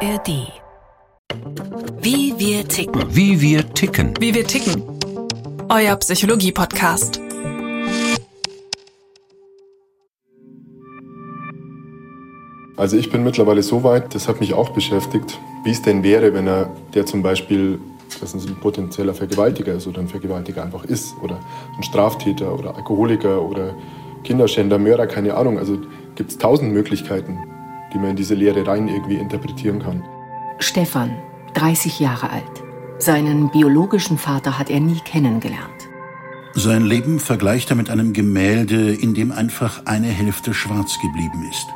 ARD. Wie wir ticken. Wie wir ticken. Wie wir ticken. Euer Psychologie-Podcast. Also ich bin mittlerweile so weit, das hat mich auch beschäftigt, wie es denn wäre, wenn er, der zum Beispiel dass ein potenzieller Vergewaltiger ist oder ein Vergewaltiger einfach ist oder ein Straftäter oder Alkoholiker oder Kinderschänder, Mörder, keine Ahnung. Also gibt es tausend Möglichkeiten, die man in diese Lehre rein irgendwie interpretieren kann. Stefan, 30 Jahre alt. Seinen biologischen Vater hat er nie kennengelernt. Sein Leben vergleicht er mit einem Gemälde, in dem einfach eine Hälfte schwarz geblieben ist.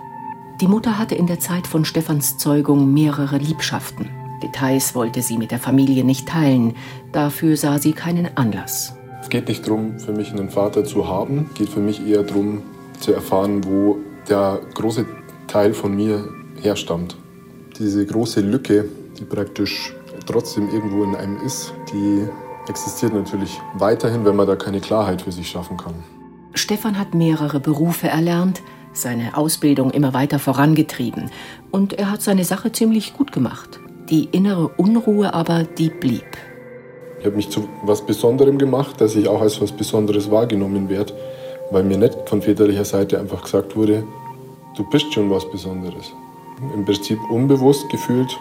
Die Mutter hatte in der Zeit von Stefans Zeugung mehrere Liebschaften. Details wollte sie mit der Familie nicht teilen. Dafür sah sie keinen Anlass. Es geht nicht darum, für mich einen Vater zu haben. Es geht für mich eher darum, zu erfahren, wo der große Teil von mir herstammt. Diese große Lücke, die praktisch trotzdem irgendwo in einem ist, die existiert natürlich weiterhin, wenn man da keine Klarheit für sich schaffen kann. Stefan hat mehrere Berufe erlernt, seine Ausbildung immer weiter vorangetrieben und er hat seine Sache ziemlich gut gemacht. Die innere Unruhe aber, die blieb. Ich habe mich zu was Besonderem gemacht, dass ich auch als was Besonderes wahrgenommen werde, weil mir nicht von väterlicher Seite einfach gesagt wurde, du bist schon was Besonderes. Im Prinzip unbewusst gefühlt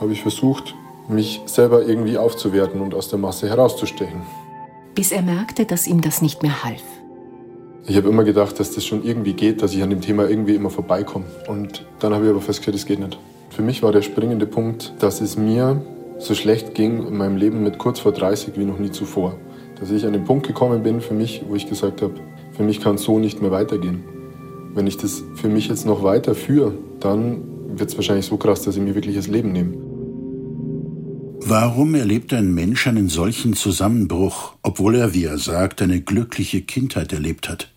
habe ich versucht, mich selber irgendwie aufzuwerten und aus der Masse herauszustechen. Bis er merkte, dass ihm das nicht mehr half. Ich habe immer gedacht, dass das schon irgendwie geht, dass ich an dem Thema irgendwie immer vorbeikomme. Und dann habe ich aber festgestellt, es geht nicht. Für mich war der springende Punkt, dass es mir so schlecht ging in meinem Leben mit kurz vor 30 wie noch nie zuvor. Dass ich an den Punkt gekommen bin für mich, wo ich gesagt habe, für mich kann es so nicht mehr weitergehen. Wenn ich das für mich jetzt noch weiterführe, dann wird es wahrscheinlich so krass, dass ich mir wirklich das Leben nehme. Warum erlebt ein Mensch einen solchen Zusammenbruch, obwohl er, wie er sagt, eine glückliche Kindheit erlebt hat?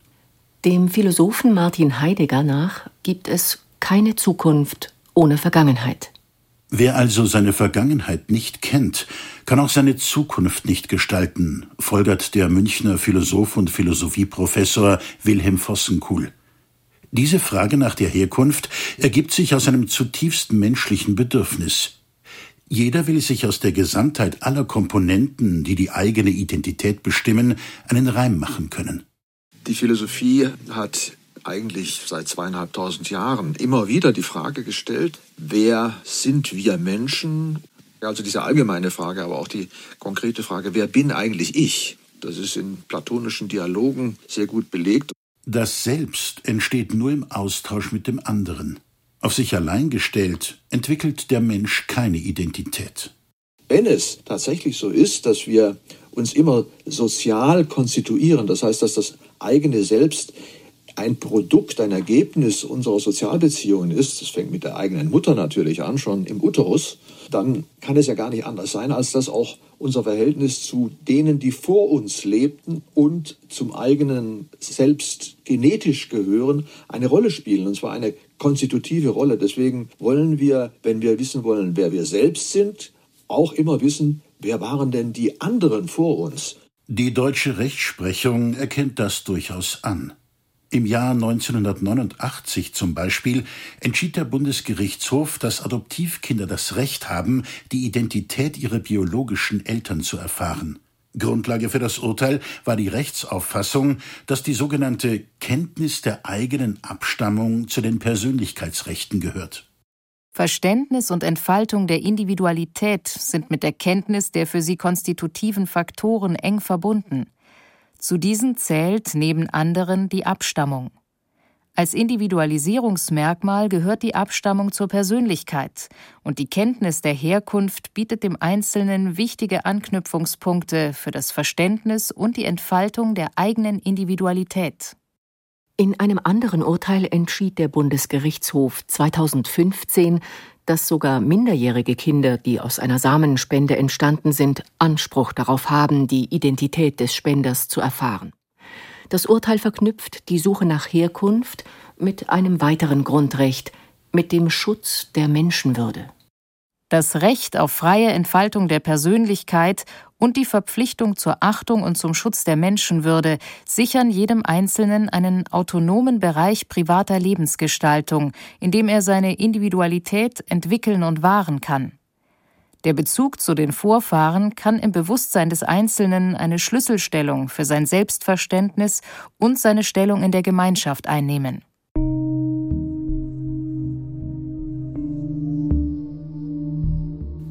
Dem Philosophen Martin Heidegger nach gibt es keine Zukunft ohne Vergangenheit. Wer also seine Vergangenheit nicht kennt, kann auch seine Zukunft nicht gestalten, folgert der Münchner Philosoph und Philosophieprofessor Wilhelm Vossenkuhl. Diese Frage nach der Herkunft ergibt sich aus einem zutiefst menschlichen Bedürfnis. Jeder will sich aus der Gesamtheit aller Komponenten, die die eigene Identität bestimmen, einen Reim machen können. Die Philosophie hat eigentlich seit zweieinhalbtausend Jahren immer wieder die Frage gestellt, wer sind wir Menschen? Also diese allgemeine Frage, aber auch die konkrete Frage, wer bin eigentlich ich? Das ist in platonischen Dialogen sehr gut belegt. Das Selbst entsteht nur im Austausch mit dem anderen. Auf sich allein gestellt entwickelt der Mensch keine Identität. Wenn es tatsächlich so ist, dass wir uns immer sozial konstituieren, das heißt, dass das eigene Selbst ein Produkt, ein Ergebnis unserer Sozialbeziehungen ist, das fängt mit der eigenen Mutter natürlich an, schon im Uterus, dann kann es ja gar nicht anders sein, als dass auch unser Verhältnis zu denen, die vor uns lebten und zum eigenen Selbst genetisch gehören, eine Rolle spielen, und zwar eine konstitutive Rolle. Deswegen wollen wir, wenn wir wissen wollen, wer wir selbst sind, auch immer wissen, wer waren denn die anderen vor uns. Die deutsche Rechtsprechung erkennt das durchaus an. Im Jahr 1989 zum Beispiel entschied der Bundesgerichtshof, dass Adoptivkinder das Recht haben, die Identität ihrer biologischen Eltern zu erfahren. Grundlage für das Urteil war die Rechtsauffassung, dass die sogenannte Kenntnis der eigenen Abstammung zu den Persönlichkeitsrechten gehört. Verständnis und Entfaltung der Individualität sind mit der Kenntnis der für sie konstitutiven Faktoren eng verbunden. Zu diesen zählt neben anderen die Abstammung. Als Individualisierungsmerkmal gehört die Abstammung zur Persönlichkeit, und die Kenntnis der Herkunft bietet dem Einzelnen wichtige Anknüpfungspunkte für das Verständnis und die Entfaltung der eigenen Individualität. In einem anderen Urteil entschied der Bundesgerichtshof 2015, dass sogar minderjährige Kinder, die aus einer Samenspende entstanden sind, Anspruch darauf haben, die Identität des Spenders zu erfahren. Das Urteil verknüpft die Suche nach Herkunft mit einem weiteren Grundrecht, mit dem Schutz der Menschenwürde. Das Recht auf freie Entfaltung der Persönlichkeit und die Verpflichtung zur Achtung und zum Schutz der Menschenwürde sichern jedem Einzelnen einen autonomen Bereich privater Lebensgestaltung, in dem er seine Individualität entwickeln und wahren kann. Der Bezug zu den Vorfahren kann im Bewusstsein des Einzelnen eine Schlüsselstellung für sein Selbstverständnis und seine Stellung in der Gemeinschaft einnehmen.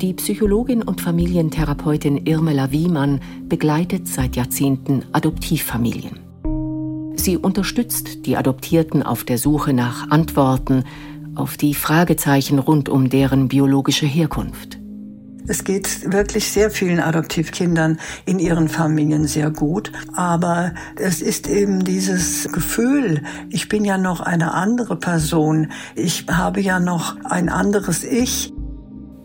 Die Psychologin und Familientherapeutin Irmela Wiemann begleitet seit Jahrzehnten Adoptivfamilien. Sie unterstützt die Adoptierten auf der Suche nach Antworten auf die Fragezeichen rund um deren biologische Herkunft. Es geht wirklich sehr vielen Adoptivkindern in ihren Familien sehr gut. Aber es ist eben dieses Gefühl, ich bin ja noch eine andere Person. Ich habe ja noch ein anderes Ich.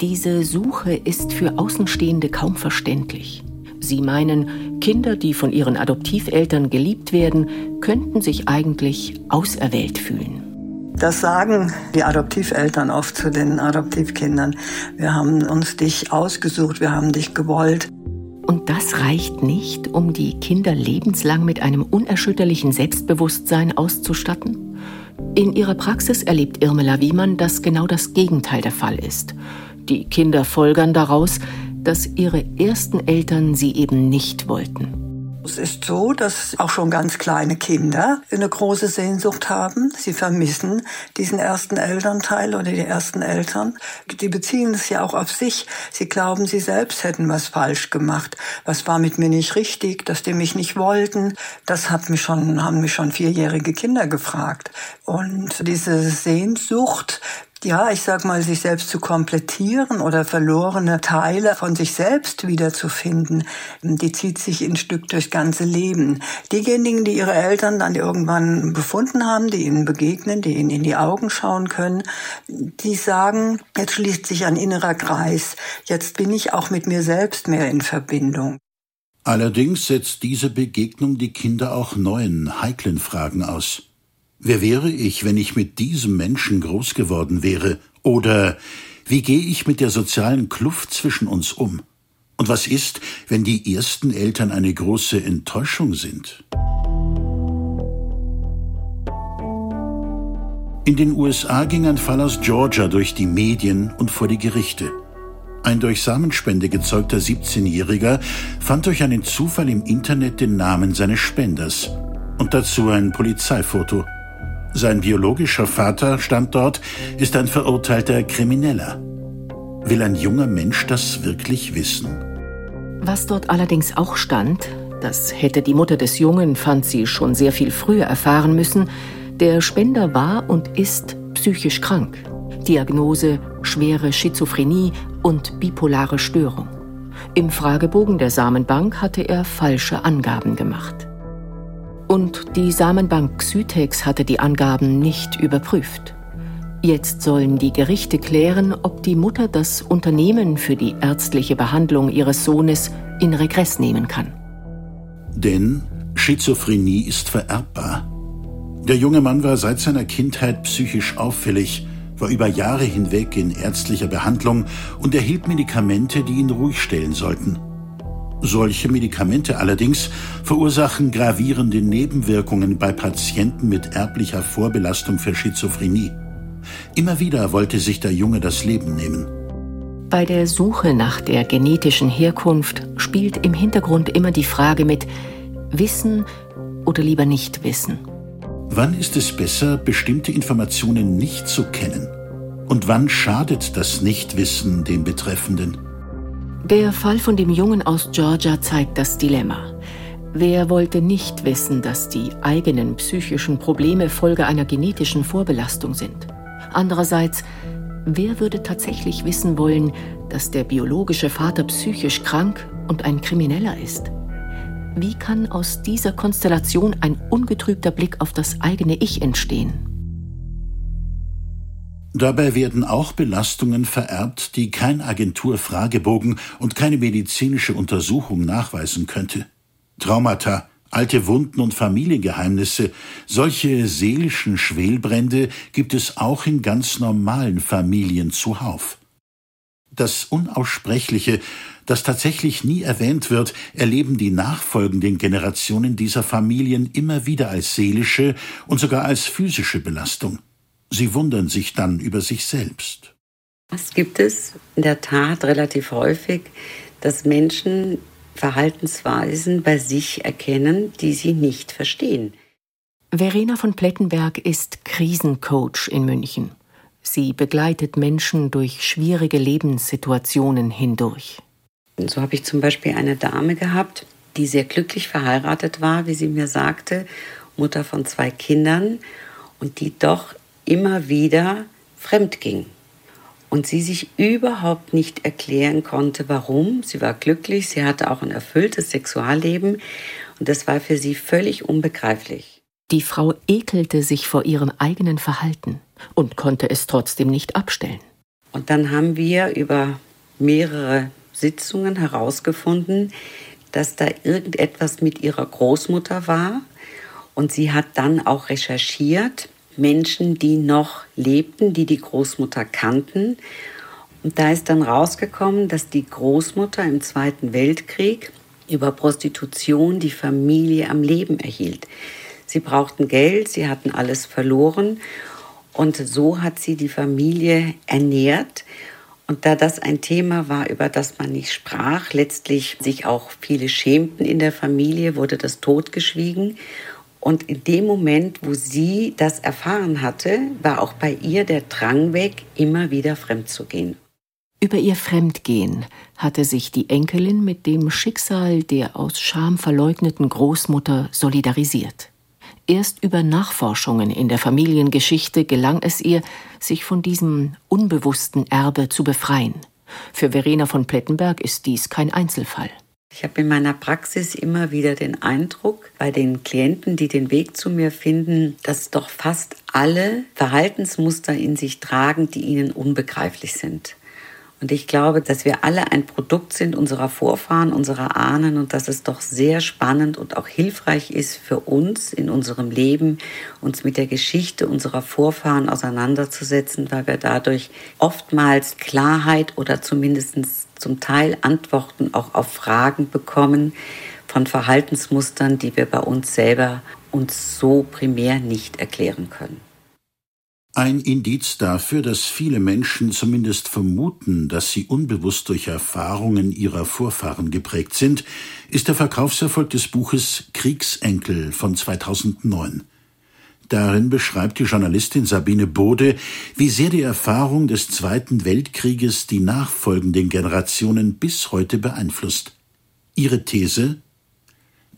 Diese Suche ist für Außenstehende kaum verständlich. Sie meinen, Kinder, die von ihren Adoptiveltern geliebt werden, könnten sich eigentlich auserwählt fühlen. Das sagen die Adoptiveltern oft zu den Adoptivkindern. Wir haben uns dich ausgesucht, wir haben dich gewollt. Und das reicht nicht, um die Kinder lebenslang mit einem unerschütterlichen Selbstbewusstsein auszustatten? In ihrer Praxis erlebt Irmela Wiemann, dass genau das Gegenteil der Fall ist. Die Kinder folgern daraus, dass ihre ersten Eltern sie eben nicht wollten. Es ist so, dass auch schon ganz kleine Kinder eine große Sehnsucht haben. Sie vermissen diesen ersten Elternteil oder die ersten Eltern. Die beziehen es ja auch auf sich. Sie glauben, sie selbst hätten was falsch gemacht. Was war mit mir nicht richtig, dass die mich nicht wollten. Das hat mich schon, haben mich schon vierjährige Kinder gefragt. Und diese Sehnsucht ja, ich sag mal, sich selbst zu komplettieren oder verlorene Teile von sich selbst wiederzufinden, die zieht sich ein Stück durchs ganze Leben. Diejenigen, die ihre Eltern dann irgendwann befunden haben, die ihnen begegnen, die ihnen in die Augen schauen können, die sagen, jetzt schließt sich ein innerer Kreis, jetzt bin ich auch mit mir selbst mehr in Verbindung. Allerdings setzt diese Begegnung die Kinder auch neuen, heiklen Fragen aus. Wer wäre ich, wenn ich mit diesem Menschen groß geworden wäre? Oder wie gehe ich mit der sozialen Kluft zwischen uns um? Und was ist, wenn die ersten Eltern eine große Enttäuschung sind? In den USA ging ein Fall aus Georgia durch die Medien und vor die Gerichte. Ein durch Samenspende gezeugter 17-Jähriger fand durch einen Zufall im Internet den Namen seines Spenders und dazu ein Polizeifoto. Sein biologischer Vater stand dort, ist ein verurteilter Krimineller. Will ein junger Mensch das wirklich wissen? Was dort allerdings auch stand, das hätte die Mutter des Jungen, fand sie schon sehr viel früher erfahren müssen, der Spender war und ist psychisch krank. Diagnose schwere Schizophrenie und bipolare Störung. Im Fragebogen der Samenbank hatte er falsche Angaben gemacht. Und die Samenbank Xytex hatte die Angaben nicht überprüft. Jetzt sollen die Gerichte klären, ob die Mutter das Unternehmen für die ärztliche Behandlung ihres Sohnes in Regress nehmen kann. Denn Schizophrenie ist vererbbar. Der junge Mann war seit seiner Kindheit psychisch auffällig, war über Jahre hinweg in ärztlicher Behandlung und erhielt Medikamente, die ihn ruhig stellen sollten. Solche Medikamente allerdings verursachen gravierende Nebenwirkungen bei Patienten mit erblicher Vorbelastung für Schizophrenie. Immer wieder wollte sich der Junge das Leben nehmen. Bei der Suche nach der genetischen Herkunft spielt im Hintergrund immer die Frage mit Wissen oder lieber nicht wissen. Wann ist es besser, bestimmte Informationen nicht zu kennen? Und wann schadet das Nichtwissen dem Betreffenden? Der Fall von dem Jungen aus Georgia zeigt das Dilemma. Wer wollte nicht wissen, dass die eigenen psychischen Probleme Folge einer genetischen Vorbelastung sind? Andererseits, wer würde tatsächlich wissen wollen, dass der biologische Vater psychisch krank und ein Krimineller ist? Wie kann aus dieser Konstellation ein ungetrübter Blick auf das eigene Ich entstehen? Dabei werden auch Belastungen vererbt, die kein Agenturfragebogen und keine medizinische Untersuchung nachweisen könnte. Traumata, alte Wunden und Familiengeheimnisse, solche seelischen Schwelbrände gibt es auch in ganz normalen Familien zuhauf. Das Unaussprechliche, das tatsächlich nie erwähnt wird, erleben die nachfolgenden Generationen dieser Familien immer wieder als seelische und sogar als physische Belastung. Sie wundern sich dann über sich selbst. Es gibt es in der Tat relativ häufig, dass Menschen Verhaltensweisen bei sich erkennen, die sie nicht verstehen. Verena von Plettenberg ist Krisencoach in München. Sie begleitet Menschen durch schwierige Lebenssituationen hindurch. So habe ich zum Beispiel eine Dame gehabt, die sehr glücklich verheiratet war, wie sie mir sagte, Mutter von zwei Kindern und die doch immer wieder fremd ging. Und sie sich überhaupt nicht erklären konnte, warum. Sie war glücklich, sie hatte auch ein erfülltes Sexualleben und das war für sie völlig unbegreiflich. Die Frau ekelte sich vor ihrem eigenen Verhalten und konnte es trotzdem nicht abstellen. Und dann haben wir über mehrere Sitzungen herausgefunden, dass da irgendetwas mit ihrer Großmutter war. Und sie hat dann auch recherchiert, Menschen, die noch lebten, die die Großmutter kannten. Und da ist dann rausgekommen, dass die Großmutter im Zweiten Weltkrieg über Prostitution die Familie am Leben erhielt. Sie brauchten Geld, sie hatten alles verloren und so hat sie die Familie ernährt. Und da das ein Thema war, über das man nicht sprach, letztlich sich auch viele schämten in der Familie, wurde das totgeschwiegen. Und in dem Moment, wo sie das erfahren hatte, war auch bei ihr der Drang weg, immer wieder fremd zu gehen. Über ihr Fremdgehen hatte sich die Enkelin mit dem Schicksal der aus Scham verleugneten Großmutter solidarisiert. Erst über Nachforschungen in der Familiengeschichte gelang es ihr, sich von diesem unbewussten Erbe zu befreien. Für Verena von Plettenberg ist dies kein Einzelfall. Ich habe in meiner Praxis immer wieder den Eindruck, bei den Klienten, die den Weg zu mir finden, dass doch fast alle Verhaltensmuster in sich tragen, die ihnen unbegreiflich sind. Und ich glaube, dass wir alle ein Produkt sind unserer Vorfahren, unserer Ahnen und dass es doch sehr spannend und auch hilfreich ist für uns in unserem Leben, uns mit der Geschichte unserer Vorfahren auseinanderzusetzen, weil wir dadurch oftmals Klarheit oder zumindest zum Teil Antworten auch auf Fragen bekommen von Verhaltensmustern, die wir bei uns selber uns so primär nicht erklären können. Ein Indiz dafür, dass viele Menschen zumindest vermuten, dass sie unbewusst durch Erfahrungen ihrer Vorfahren geprägt sind, ist der Verkaufserfolg des Buches Kriegsenkel von 2009. Darin beschreibt die Journalistin Sabine Bode, wie sehr die Erfahrung des Zweiten Weltkrieges die nachfolgenden Generationen bis heute beeinflusst. Ihre These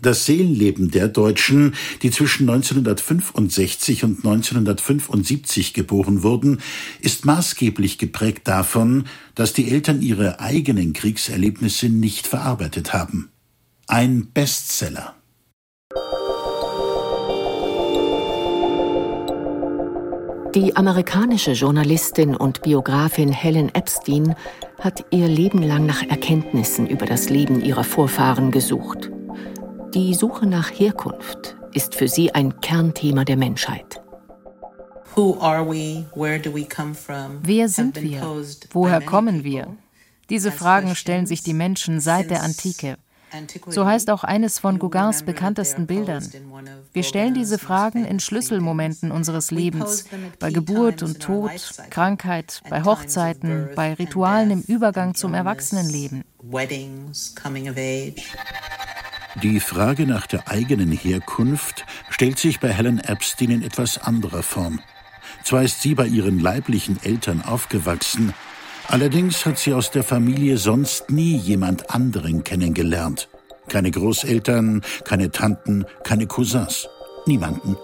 das Seelenleben der Deutschen, die zwischen 1965 und 1975 geboren wurden, ist maßgeblich geprägt davon, dass die Eltern ihre eigenen Kriegserlebnisse nicht verarbeitet haben. Ein Bestseller. Die amerikanische Journalistin und Biografin Helen Epstein hat ihr Leben lang nach Erkenntnissen über das Leben ihrer Vorfahren gesucht. Die Suche nach Herkunft ist für sie ein Kernthema der Menschheit. Wer sind wir? Woher kommen wir? Diese Fragen stellen sich die Menschen seit der Antike. So heißt auch eines von Gauguins bekanntesten Bildern. Wir stellen diese Fragen in Schlüsselmomenten unseres Lebens, bei Geburt und Tod, Krankheit, bei Hochzeiten, bei Ritualen im Übergang zum Erwachsenenleben. Die Frage nach der eigenen Herkunft stellt sich bei Helen Epstein in etwas anderer Form. Zwar ist sie bei ihren leiblichen Eltern aufgewachsen, allerdings hat sie aus der Familie sonst nie jemand anderen kennengelernt. Keine Großeltern, keine Tanten, keine Cousins. Niemanden.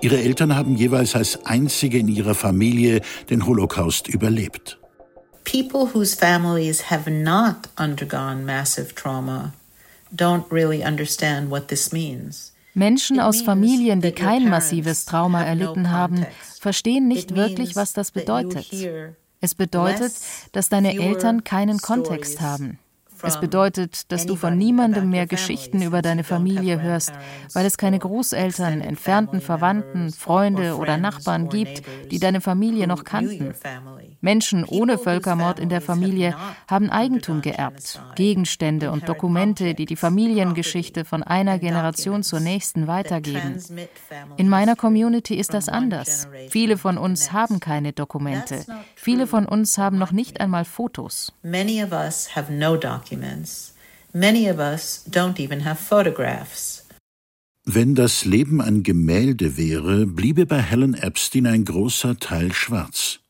Ihre Eltern haben jeweils als einzige in ihrer Familie den Holocaust überlebt. People whose families have not undergone massive trauma don't really understand what this means. Menschen aus Familien, die kein massives Trauma erlitten haben, verstehen nicht wirklich, was das bedeutet. Es bedeutet, dass deine Eltern keinen Kontext haben. Es bedeutet, dass du von niemandem mehr Geschichten über deine Familie hörst, weil es keine Großeltern, entfernten Verwandten, Freunde oder Nachbarn gibt, die deine Familie noch kannten. Menschen ohne Völkermord in der Familie haben Eigentum geerbt, Gegenstände und Dokumente, die die Familiengeschichte von einer Generation zur nächsten weitergeben. In meiner Community ist das anders. Viele von uns haben keine Dokumente. Viele von uns haben noch nicht einmal Fotos. Many of us have no documents. Many of us don't even have photographs. Wenn das Leben ein Gemälde wäre, bliebe bei Helen Epstein ein großer Teil schwarz.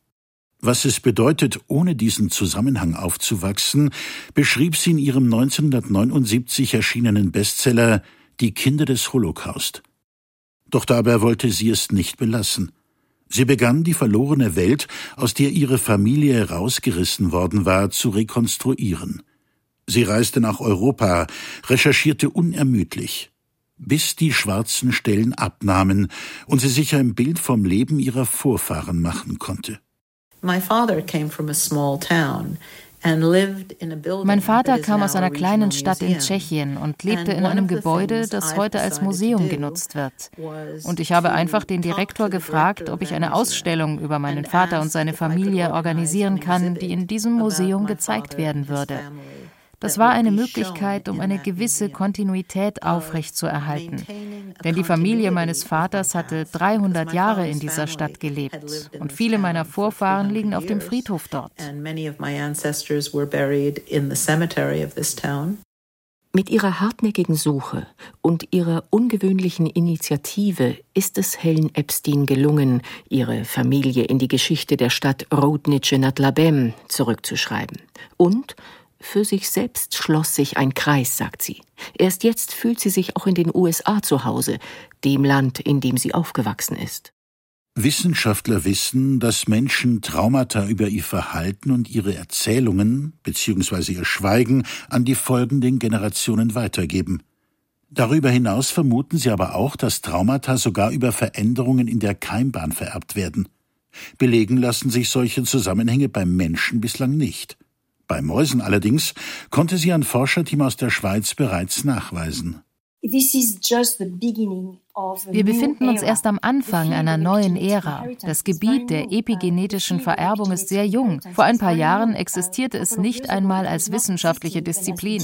Was es bedeutet, ohne diesen Zusammenhang aufzuwachsen, beschrieb sie in ihrem 1979 erschienenen Bestseller Die Kinder des Holocaust. Doch dabei wollte sie es nicht belassen. Sie begann die verlorene Welt, aus der ihre Familie herausgerissen worden war, zu rekonstruieren. Sie reiste nach Europa, recherchierte unermüdlich, bis die schwarzen Stellen abnahmen und sie sich ein Bild vom Leben ihrer Vorfahren machen konnte. Mein Vater kam aus einer kleinen Stadt in Tschechien und lebte in einem Gebäude, das heute als Museum genutzt wird. Und ich habe einfach den Direktor gefragt, ob ich eine Ausstellung über meinen Vater und seine Familie organisieren kann, die in diesem Museum gezeigt werden würde. Das war eine Möglichkeit, um eine gewisse Kontinuität aufrechtzuerhalten. Denn die Familie meines Vaters hatte 300 Jahre in dieser Stadt gelebt und viele meiner Vorfahren liegen auf dem Friedhof dort. Mit ihrer hartnäckigen Suche und ihrer ungewöhnlichen Initiative ist es Helen Epstein gelungen, ihre Familie in die Geschichte der Stadt Rodnice nad Labem zurückzuschreiben und für sich selbst schloss sich ein Kreis, sagt sie. Erst jetzt fühlt sie sich auch in den USA zu Hause, dem Land, in dem sie aufgewachsen ist. Wissenschaftler wissen, dass Menschen Traumata über ihr Verhalten und ihre Erzählungen bzw. ihr Schweigen an die folgenden Generationen weitergeben. Darüber hinaus vermuten sie aber auch, dass Traumata sogar über Veränderungen in der Keimbahn vererbt werden. Belegen lassen sich solche Zusammenhänge beim Menschen bislang nicht. Bei Mäusen allerdings konnte sie ein Forscherteam aus der Schweiz bereits nachweisen. Wir befinden uns erst am Anfang einer neuen Ära. Das Gebiet der epigenetischen Vererbung ist sehr jung. Vor ein paar Jahren existierte es nicht einmal als wissenschaftliche Disziplin.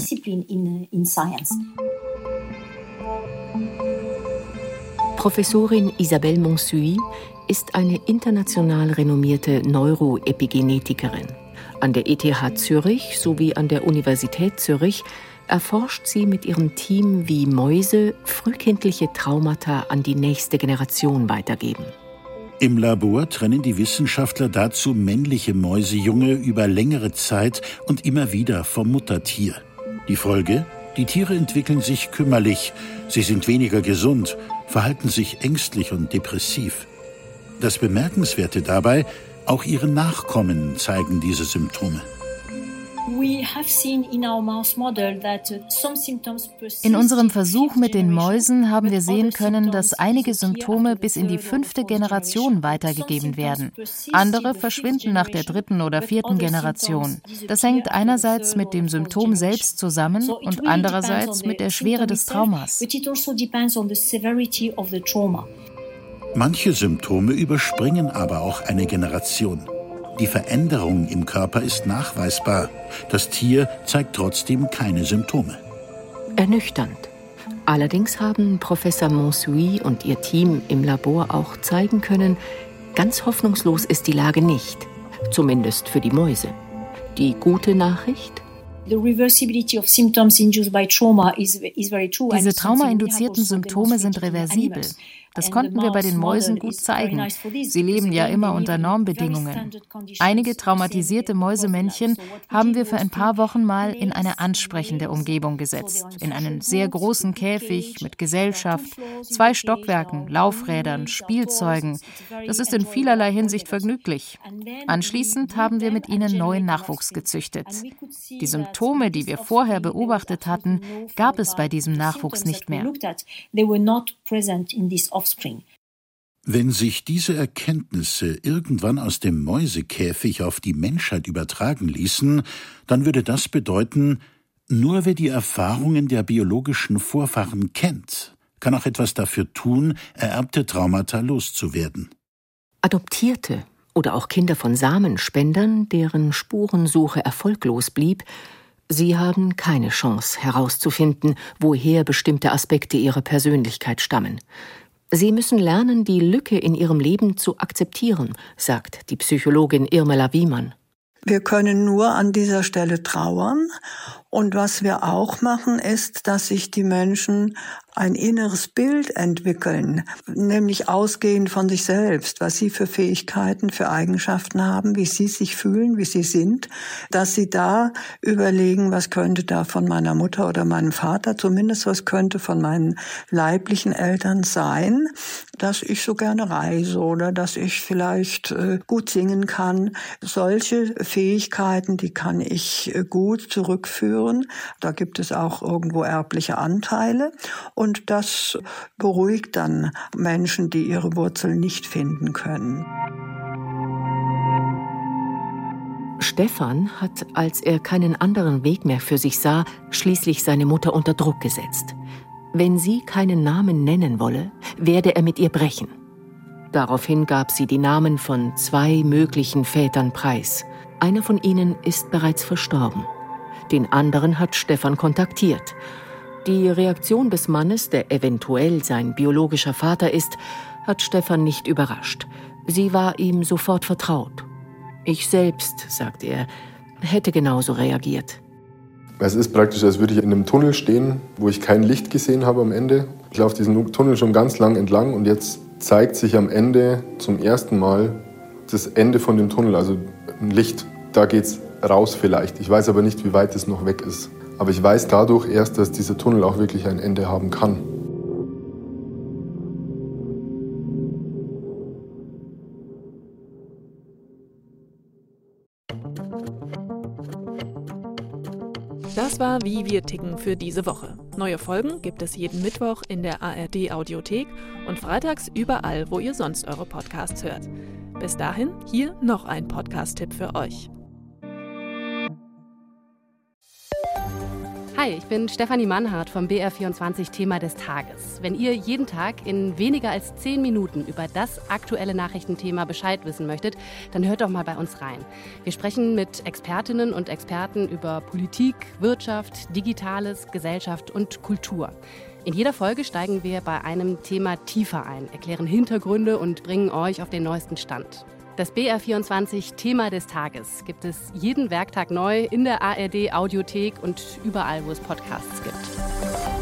Professorin Isabelle Monsuy ist eine international renommierte Neuroepigenetikerin. An der ETH Zürich sowie an der Universität Zürich erforscht sie mit ihrem Team, wie Mäuse frühkindliche Traumata an die nächste Generation weitergeben. Im Labor trennen die Wissenschaftler dazu männliche Mäusejunge über längere Zeit und immer wieder vom Muttertier. Die Folge? Die Tiere entwickeln sich kümmerlich, sie sind weniger gesund, verhalten sich ängstlich und depressiv. Das Bemerkenswerte dabei, auch ihre Nachkommen zeigen diese Symptome. In unserem Versuch mit den Mäusen haben wir sehen können, dass einige Symptome bis in die fünfte Generation weitergegeben werden. Andere verschwinden nach der dritten oder vierten Generation. Das hängt einerseits mit dem Symptom selbst zusammen und andererseits mit der Schwere des Traumas. Manche Symptome überspringen aber auch eine Generation. Die Veränderung im Körper ist nachweisbar. Das Tier zeigt trotzdem keine Symptome. Ernüchternd. Allerdings haben Professor Monsuy und ihr Team im Labor auch zeigen können, ganz hoffnungslos ist die Lage nicht. Zumindest für die Mäuse. Die gute Nachricht? Diese traumainduzierten Symptome sind reversibel. Das konnten wir bei den Mäusen gut zeigen. Sie leben ja immer unter Normbedingungen. Einige traumatisierte Mäusemännchen haben wir für ein paar Wochen mal in eine ansprechende Umgebung gesetzt. In einen sehr großen Käfig mit Gesellschaft, zwei Stockwerken, Laufrädern, Spielzeugen. Das ist in vielerlei Hinsicht vergnüglich. Anschließend haben wir mit ihnen neuen Nachwuchs gezüchtet. Die Symptome, die wir vorher beobachtet hatten, gab es bei diesem Nachwuchs nicht mehr offspring. Wenn sich diese Erkenntnisse irgendwann aus dem Mäusekäfig auf die Menschheit übertragen ließen, dann würde das bedeuten, Nur wer die Erfahrungen der biologischen Vorfahren kennt, kann auch etwas dafür tun, ererbte Traumata loszuwerden. Adoptierte oder auch Kinder von Samenspendern, deren Spurensuche erfolglos blieb, sie haben keine Chance herauszufinden, woher bestimmte Aspekte ihrer Persönlichkeit stammen. Sie müssen lernen, die Lücke in ihrem Leben zu akzeptieren, sagt die Psychologin Irmela Wiemann. Wir können nur an dieser Stelle trauern. Und was wir auch machen, ist, dass sich die Menschen ein inneres Bild entwickeln, nämlich ausgehend von sich selbst, was sie für Fähigkeiten, für Eigenschaften haben, wie sie sich fühlen, wie sie sind, dass sie da überlegen, was könnte da von meiner Mutter oder meinem Vater, zumindest was könnte von meinen leiblichen Eltern sein, dass ich so gerne reise oder dass ich vielleicht äh, gut singen kann. Solche Fähigkeiten, die kann ich äh, gut zurückführen. Da gibt es auch irgendwo erbliche Anteile. Und das beruhigt dann Menschen, die ihre Wurzeln nicht finden können. Stefan hat, als er keinen anderen Weg mehr für sich sah, schließlich seine Mutter unter Druck gesetzt. Wenn sie keinen Namen nennen wolle, werde er mit ihr brechen. Daraufhin gab sie die Namen von zwei möglichen Vätern preis. Einer von ihnen ist bereits verstorben. Den anderen hat Stefan kontaktiert. Die Reaktion des Mannes, der eventuell sein biologischer Vater ist, hat Stefan nicht überrascht. Sie war ihm sofort vertraut. Ich selbst, sagt er, hätte genauso reagiert. Es ist praktisch, als würde ich in einem Tunnel stehen, wo ich kein Licht gesehen habe am Ende. Ich laufe diesen Tunnel schon ganz lang entlang und jetzt zeigt sich am Ende zum ersten Mal das Ende von dem Tunnel, also ein Licht. Da geht's raus vielleicht. Ich weiß aber nicht, wie weit es noch weg ist. Aber ich weiß dadurch erst, dass dieser Tunnel auch wirklich ein Ende haben kann. Das war Wie wir ticken für diese Woche. Neue Folgen gibt es jeden Mittwoch in der ARD Audiothek und freitags überall, wo ihr sonst eure Podcasts hört. Bis dahin hier noch ein Podcast-Tipp für euch. Hi, ich bin Stefanie Mannhardt vom BR24 Thema des Tages. Wenn ihr jeden Tag in weniger als zehn Minuten über das aktuelle Nachrichtenthema Bescheid wissen möchtet, dann hört doch mal bei uns rein. Wir sprechen mit Expertinnen und Experten über Politik, Wirtschaft, Digitales, Gesellschaft und Kultur. In jeder Folge steigen wir bei einem Thema tiefer ein, erklären Hintergründe und bringen euch auf den neuesten Stand. Das BR24 Thema des Tages gibt es jeden Werktag neu in der ARD Audiothek und überall, wo es Podcasts gibt.